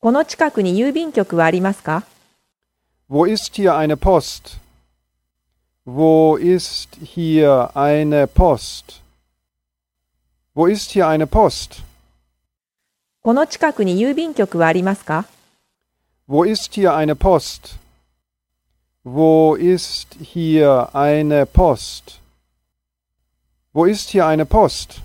この近くに郵便局はありますか Wo ist hier eine Post? Wo ist hier eine Post? Wo ist hier eine Post? この近くに郵便局はありますか Wo ist hier eine Post? Wo ist hier eine Post? Wo ist hier eine Post?